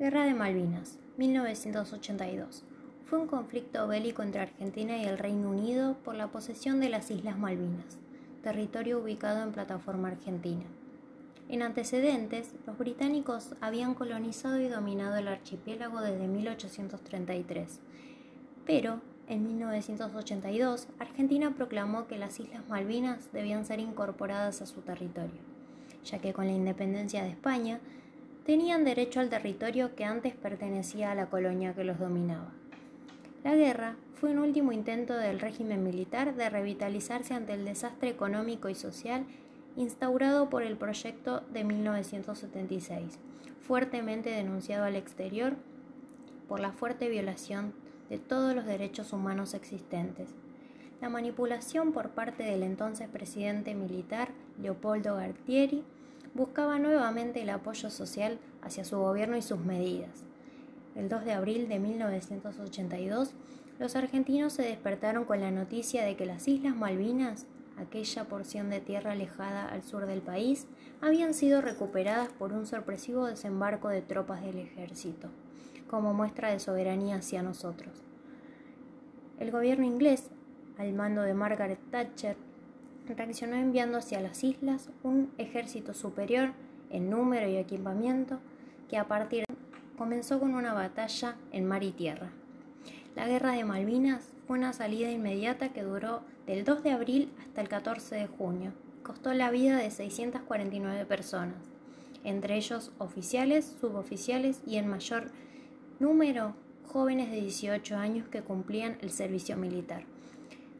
Guerra de Malvinas, 1982. Fue un conflicto bélico entre Argentina y el Reino Unido por la posesión de las Islas Malvinas, territorio ubicado en plataforma argentina. En antecedentes, los británicos habían colonizado y dominado el archipiélago desde 1833, pero en 1982 Argentina proclamó que las Islas Malvinas debían ser incorporadas a su territorio, ya que con la independencia de España tenían derecho al territorio que antes pertenecía a la colonia que los dominaba. La guerra fue un último intento del régimen militar de revitalizarse ante el desastre económico y social instaurado por el proyecto de 1976, fuertemente denunciado al exterior por la fuerte violación de todos los derechos humanos existentes. La manipulación por parte del entonces presidente militar Leopoldo Gartieri buscaba nuevamente el apoyo social hacia su gobierno y sus medidas. El 2 de abril de 1982, los argentinos se despertaron con la noticia de que las Islas Malvinas, aquella porción de tierra alejada al sur del país, habían sido recuperadas por un sorpresivo desembarco de tropas del ejército, como muestra de soberanía hacia nosotros. El gobierno inglés, al mando de Margaret Thatcher, reaccionó enviando hacia las islas un ejército superior en número y equipamiento que a partir de comenzó con una batalla en mar y tierra. La guerra de Malvinas fue una salida inmediata que duró del 2 de abril hasta el 14 de junio. Costó la vida de 649 personas, entre ellos oficiales, suboficiales y en mayor número jóvenes de 18 años que cumplían el servicio militar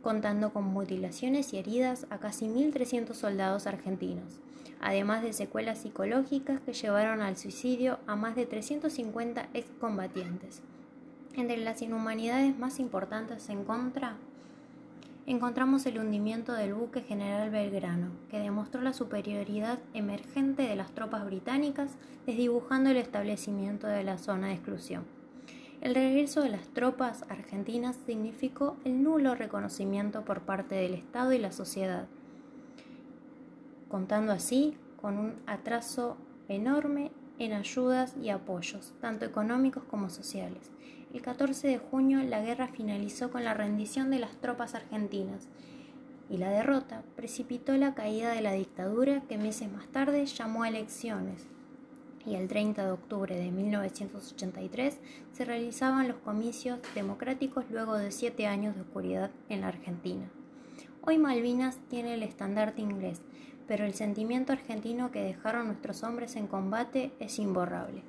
contando con mutilaciones y heridas a casi 1.300 soldados argentinos, además de secuelas psicológicas que llevaron al suicidio a más de 350 excombatientes. Entre las inhumanidades más importantes en contra, encontramos el hundimiento del buque General Belgrano, que demostró la superioridad emergente de las tropas británicas, desdibujando el establecimiento de la zona de exclusión. El regreso de las tropas argentinas significó el nulo reconocimiento por parte del Estado y la sociedad, contando así con un atraso enorme en ayudas y apoyos, tanto económicos como sociales. El 14 de junio la guerra finalizó con la rendición de las tropas argentinas y la derrota precipitó la caída de la dictadura que meses más tarde llamó a elecciones y el 30 de octubre de 1983 se realizaban los comicios democráticos luego de siete años de oscuridad en la Argentina. Hoy Malvinas tiene el estandarte inglés, pero el sentimiento argentino que dejaron nuestros hombres en combate es imborrable.